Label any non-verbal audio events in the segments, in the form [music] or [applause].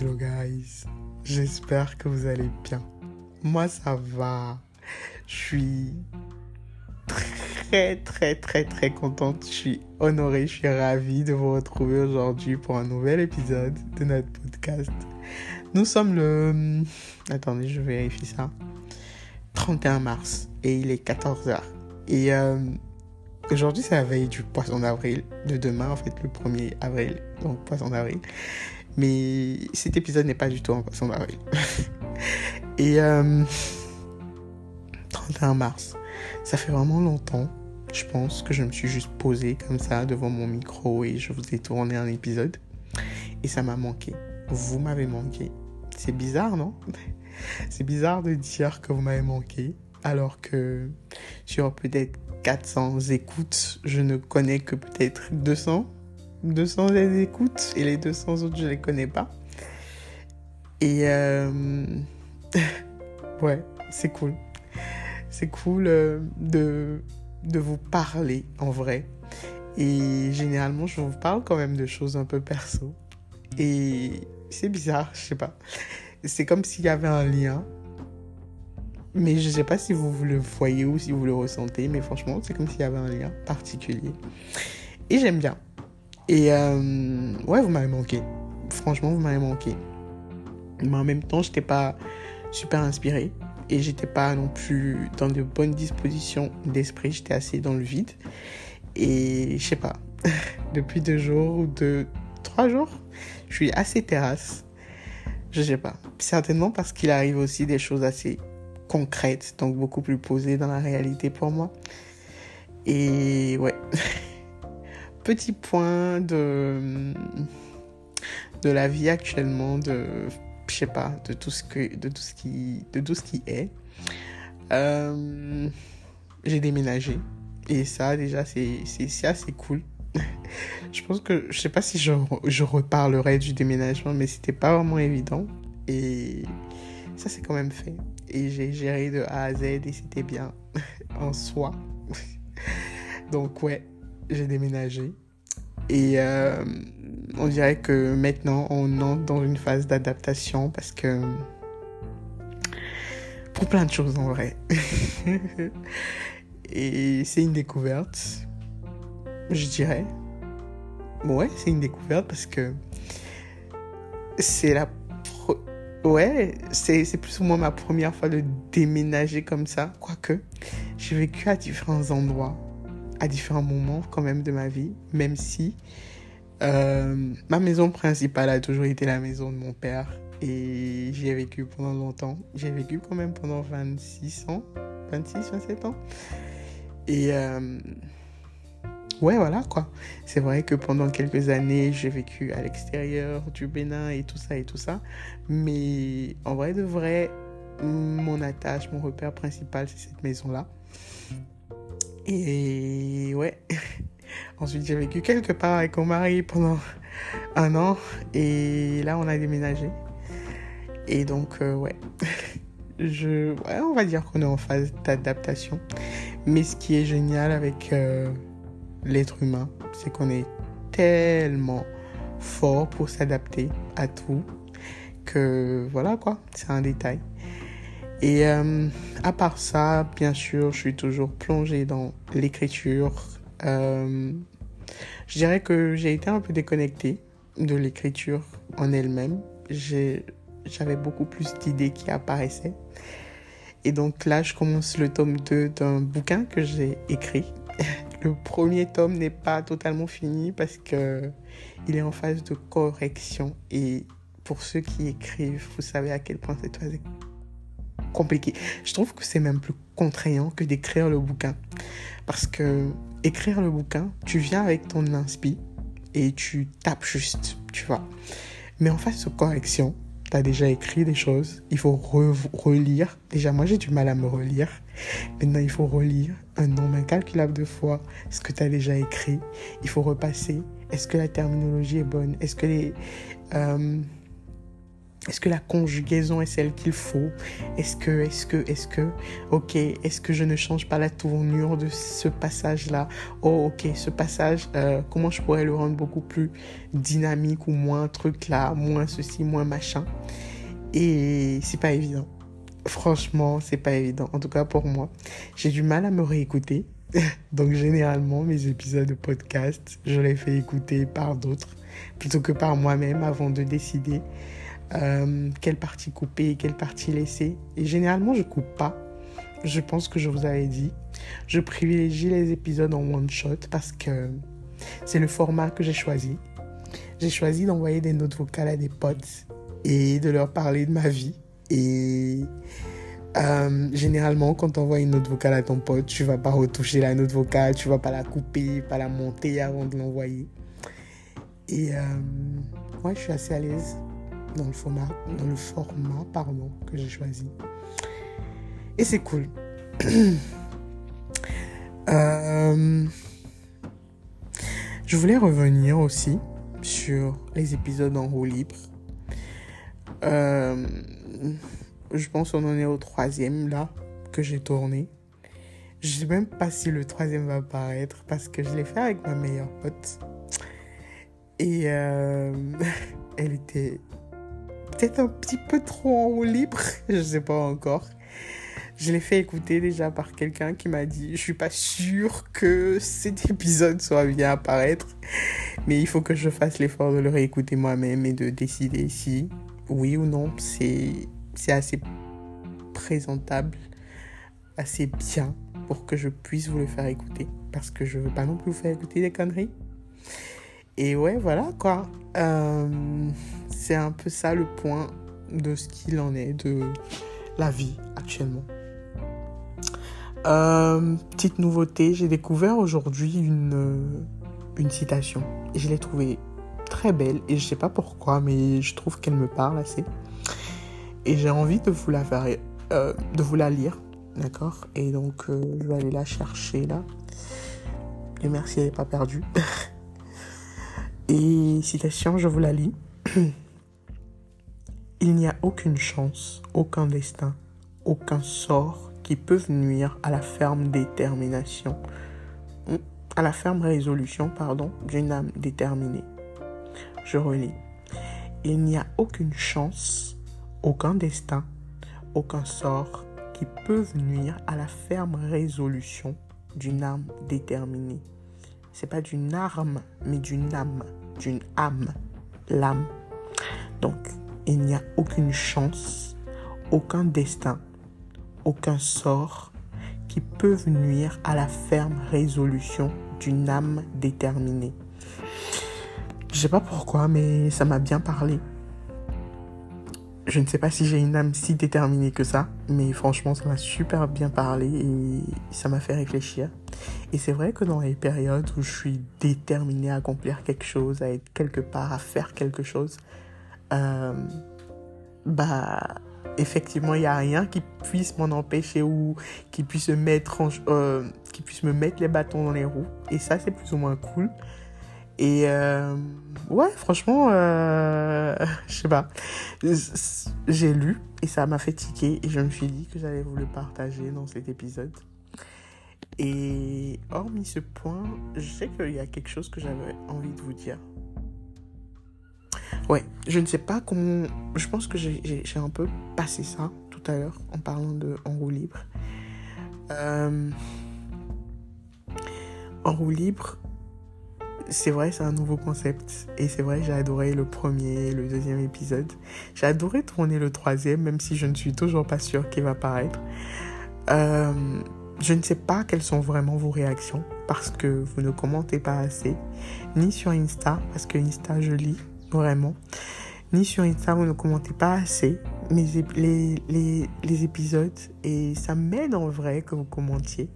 Hello guys, j'espère que vous allez bien. Moi ça va. Je suis très très très très contente. Je suis honorée, je suis ravie de vous retrouver aujourd'hui pour un nouvel épisode de notre podcast. Nous sommes le... Attendez, je vérifie ça. 31 mars et il est 14h. Et euh, aujourd'hui c'est la veille du poisson d'avril. De demain en fait le 1er avril. Donc poisson d'avril. Mais cet épisode n'est pas du tout en poisson d'avril. [laughs] Et 31 euh, mars, ça fait vraiment longtemps, je pense, que je me suis juste posé comme ça devant mon micro et je vous ai tourné un épisode. Et ça m'a manqué. Vous m'avez manqué. C'est bizarre, non? [laughs] C'est bizarre de dire que vous m'avez manqué alors que sur peut-être 400 écoutes, je ne connais que peut-être 200 200 les écoutes et les 200 autres, je les connais pas. Et euh... [laughs] ouais, c'est cool. C'est cool euh, de, de vous parler en vrai. Et généralement, je vous parle quand même de choses un peu perso. Et c'est bizarre, je sais pas. C'est comme s'il y avait un lien. Mais je sais pas si vous le voyez ou si vous le ressentez. Mais franchement, c'est comme s'il y avait un lien particulier. Et j'aime bien. Et euh, ouais, vous m'avez manqué. Franchement, vous m'avez manqué. Mais en même temps, j'étais pas super inspiré et j'étais pas non plus dans de bonnes dispositions d'esprit. J'étais assez dans le vide. Et je sais pas, [laughs] depuis deux jours ou deux, trois jours, je suis assez terrasse. Je sais pas. Certainement parce qu'il arrive aussi des choses assez concrètes, donc beaucoup plus posées dans la réalité pour moi. Et ouais. [laughs] petit point de, de la vie actuellement, de, je sais pas, de tout ce, que, de tout ce, qui, de tout ce qui est. Euh, j'ai déménagé. Et ça, déjà, c'est assez cool. [laughs] je pense que, je sais pas si je, je reparlerai du déménagement, mais c'était pas vraiment évident. Et ça, c'est quand même fait. Et j'ai géré de A à Z et c'était bien [laughs] en soi. [laughs] Donc, ouais, j'ai déménagé. Et euh, on dirait que maintenant, on entre dans une phase d'adaptation parce que... Pour plein de choses en vrai. [laughs] et c'est une découverte, je dirais. Ouais, c'est une découverte parce que c'est la... Ouais, c'est plus ou moins ma première fois de déménager comme ça. Quoique, j'ai vécu à différents endroits à différents moments quand même de ma vie, même si euh, ma maison principale a toujours été la maison de mon père et j'y ai vécu pendant longtemps. J'ai vécu quand même pendant 26 ans, 26, 27 ans. Et euh, ouais, voilà quoi. C'est vrai que pendant quelques années, j'ai vécu à l'extérieur du Bénin et tout ça et tout ça. Mais en vrai de vrai, mon attache, mon repère principal, c'est cette maison-là. Et ouais. [laughs] Ensuite, j'ai vécu quelque part avec mon mari pendant un an. Et là, on a déménagé. Et donc, euh, ouais. [laughs] Je, ouais, on va dire qu'on est en phase d'adaptation. Mais ce qui est génial avec euh, l'être humain, c'est qu'on est tellement fort pour s'adapter à tout que voilà quoi, c'est un détail. Et euh, à part ça, bien sûr, je suis toujours plongée dans l'écriture. Euh, je dirais que j'ai été un peu déconnectée de l'écriture en elle-même. J'avais beaucoup plus d'idées qui apparaissaient. Et donc là, je commence le tome 2 d'un bouquin que j'ai écrit. [laughs] Le premier tome n'est pas totalement fini parce que il est en phase de correction. Et pour ceux qui écrivent, vous savez à quel point c'est Je trouve que c'est même plus contraignant que d'écrire le bouquin. Parce que écrire le bouquin, tu viens avec ton inspi et tu tapes juste, tu vois. Mais en face de correction, tu as déjà écrit des choses, il faut relire. Déjà, moi j'ai du mal à me relire. Maintenant, il faut relire un nombre incalculable de fois ce que tu as déjà écrit. Il faut repasser. Est-ce que la terminologie est bonne? Est-ce que les... Euh, est-ce que la conjugaison est celle qu'il faut? Est-ce que, est-ce que, est-ce que, ok, est-ce que je ne change pas la tournure de ce passage-là? Oh, ok, ce passage, euh, comment je pourrais le rendre beaucoup plus dynamique ou moins truc là, moins ceci, moins machin? Et c'est pas évident. Franchement, c'est pas évident. En tout cas pour moi, j'ai du mal à me réécouter. [laughs] Donc généralement, mes épisodes de podcast, je les fais écouter par d'autres plutôt que par moi-même avant de décider euh, quelle partie couper quelle partie laisser. Et généralement, je coupe pas. Je pense que je vous avais dit. Je privilégie les épisodes en one shot parce que c'est le format que j'ai choisi. J'ai choisi d'envoyer des notes vocales à des potes et de leur parler de ma vie. Et euh, généralement, quand tu envoies une note vocale à ton pote, tu vas pas retoucher la note vocale, tu vas pas la couper, pas la monter avant de l'envoyer. Et euh, ouais, je suis assez à l'aise dans le format, dans le format pardon, que j'ai choisi. Et c'est cool. [clears throat] Euh, je voulais revenir aussi sur les épisodes en roue libre. Euh, je pense qu'on en est au troisième là que j'ai tourné. Je sais même pas si le troisième va apparaître parce que je l'ai fait avec ma meilleure pote. Et euh, [laughs] elle était peut-être un petit peu trop en haut libre, [laughs] je sais pas encore. Je l'ai fait écouter déjà par quelqu'un qui m'a dit Je suis pas sûr que cet épisode soit bien apparaître, mais il faut que je fasse l'effort de le réécouter moi-même et de décider si oui ou non c'est assez présentable, assez bien pour que je puisse vous le faire écouter. Parce que je veux pas non plus vous faire écouter des conneries. Et ouais, voilà quoi. Euh, c'est un peu ça le point de ce qu'il en est de la vie actuellement. Euh, petite nouveauté, j'ai découvert aujourd'hui une, une citation. Je l'ai trouvée très belle et je sais pas pourquoi, mais je trouve qu'elle me parle assez. Et j'ai envie de vous la faire, euh, de vous la lire, d'accord? Et donc je vais aller la chercher là. Et merci, elle n'est pas perdue. [laughs] Et citation, je vous la lis. [clears throat] Il n'y a aucune chance, aucun destin, aucun sort qui peuvent nuire à la ferme détermination, à la ferme résolution, pardon, d'une âme déterminée. Je relis. Il n'y a aucune chance, aucun destin, aucun sort qui peuvent nuire à la ferme résolution d'une âme déterminée c'est pas d'une arme, mais d'une âme, d'une âme, l'âme. Donc, il n'y a aucune chance, aucun destin, aucun sort qui peuvent nuire à la ferme résolution d'une âme déterminée. Je sais pas pourquoi, mais ça m'a bien parlé. Je ne sais pas si j'ai une âme si déterminée que ça, mais franchement, ça m'a super bien parlé et ça m'a fait réfléchir. Et c'est vrai que dans les périodes où je suis déterminée à accomplir quelque chose, à être quelque part, à faire quelque chose, euh, bah, effectivement, il n'y a rien qui puisse m'en empêcher ou qui puisse, mettre euh, qui puisse me mettre les bâtons dans les roues. Et ça, c'est plus ou moins cool. Et euh, ouais, franchement, [laughs] je sais pas. J'ai lu et ça m'a fait tiquer et je me suis dit que j'allais vous le partager dans cet épisode. Et hormis ce point, je sais qu'il y a quelque chose que j'avais envie de vous dire. Ouais, je ne sais pas comment. Je pense que j'ai un peu passé ça tout à l'heure en parlant de en roue libre. Euh, en roue libre, c'est vrai, c'est un nouveau concept. Et c'est vrai, j'ai adoré le premier, le deuxième épisode. J'ai adoré tourner le troisième, même si je ne suis toujours pas sûre qu'il va paraître. Euh, je ne sais pas quelles sont vraiment vos réactions parce que vous ne commentez pas assez, ni sur Insta, parce que Insta, je lis vraiment, ni sur Insta, vous ne commentez pas assez les, les, les épisodes et ça m'aide en vrai que vous commentiez.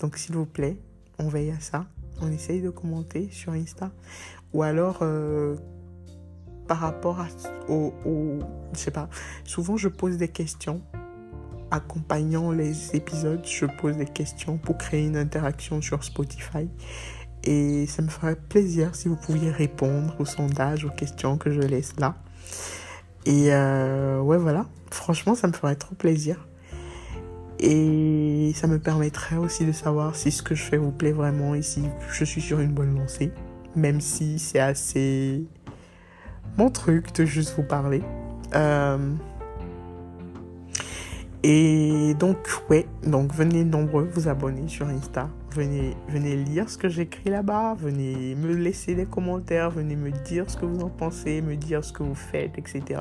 Donc, s'il vous plaît, on veille à ça on essaye de commenter sur Insta. Ou alors, euh, par rapport à, au, Je sais pas. Souvent, je pose des questions. Accompagnant les épisodes, je pose des questions pour créer une interaction sur Spotify. Et ça me ferait plaisir si vous pouviez répondre au sondage, aux questions que je laisse là. Et euh, ouais, voilà. Franchement, ça me ferait trop plaisir. Et ça me permettrait aussi de savoir si ce que je fais vous plaît vraiment et si je suis sur une bonne lancée. Même si c'est assez mon truc de juste vous parler. Euh, et donc, ouais, donc venez nombreux vous abonner sur Insta. Venez, lire ce que j'écris là-bas. Venez me laisser des commentaires. Venez me dire ce que vous en pensez, me dire ce que vous faites, etc.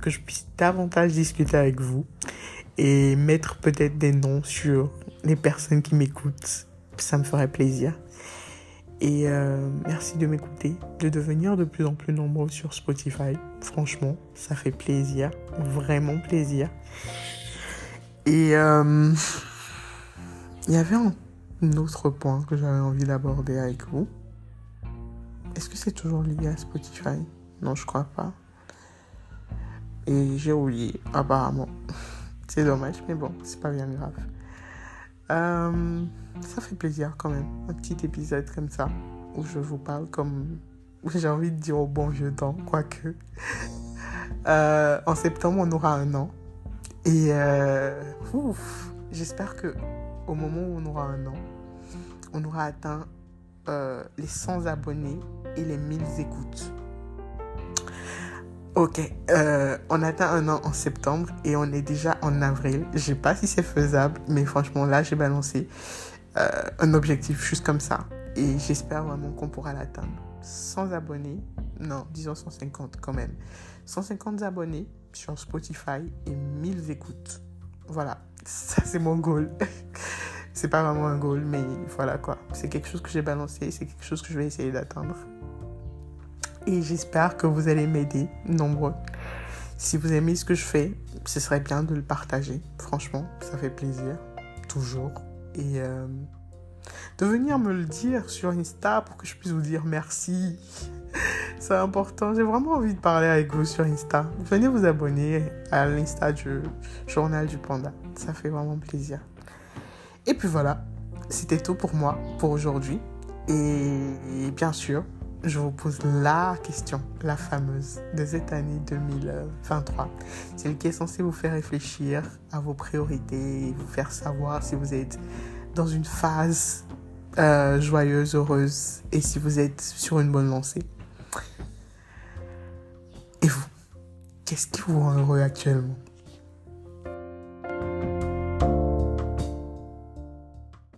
Que je puisse davantage discuter avec vous et mettre peut-être des noms sur les personnes qui m'écoutent. Ça me ferait plaisir. Et euh, merci de m'écouter, de devenir de plus en plus nombreux sur Spotify. Franchement, ça fait plaisir, vraiment plaisir. Et euh, il y avait un autre point que j'avais envie d'aborder avec vous. Est-ce que c'est toujours lié à Spotify? Non, je crois pas. Et j'ai oublié, apparemment. [laughs] C'est dommage, mais bon, c'est pas bien grave. Euh, ça fait plaisir quand même, un petit épisode comme ça, où je vous parle comme [laughs] j'ai envie de dire au bon vieux temps, quoique. [laughs] Euh, en septembre, on aura un an. Et euh, j'espère que au moment où on aura un an, on aura atteint euh, les 100 abonnés et les 1000 écoutes. Ok, euh, on atteint un an en septembre et on est déjà en avril. Je sais pas si c'est faisable, mais franchement là j'ai balancé un objectif juste comme ça et j'espère vraiment qu'on pourra l'atteindre. 100 abonnés, non, disons 150 quand même. 150 abonnés sur Spotify et 1000 écoutes. Voilà, [laughs] ça c'est mon goal. C'est pas vraiment un goal, mais voilà quoi. C'est quelque chose que j'ai balancé, c'est quelque chose que je vais essayer d'atteindre. Et j'espère que vous allez m'aider, nombreux. Si vous aimez ce que je fais, ce serait bien de le partager. Franchement, ça fait plaisir, toujours. Et euh, de venir me le dire sur Insta pour que je puisse vous dire merci. [laughs] C'est important. J'ai vraiment envie de parler avec vous sur Insta. Venez vous abonner à l'Insta du Journal du Panda. Ça fait vraiment plaisir. Et puis voilà, c'était tout pour moi pour aujourd'hui. Et bien sûr, je vous pose la question, la fameuse de cette année 2023. Celle qui est censée vous faire réfléchir à vos priorités, vous faire savoir si vous êtes dans une phase euh, joyeuse, heureuse et si vous êtes sur une bonne lancée. Et vous, qu'est-ce qui vous rend heureux actuellement?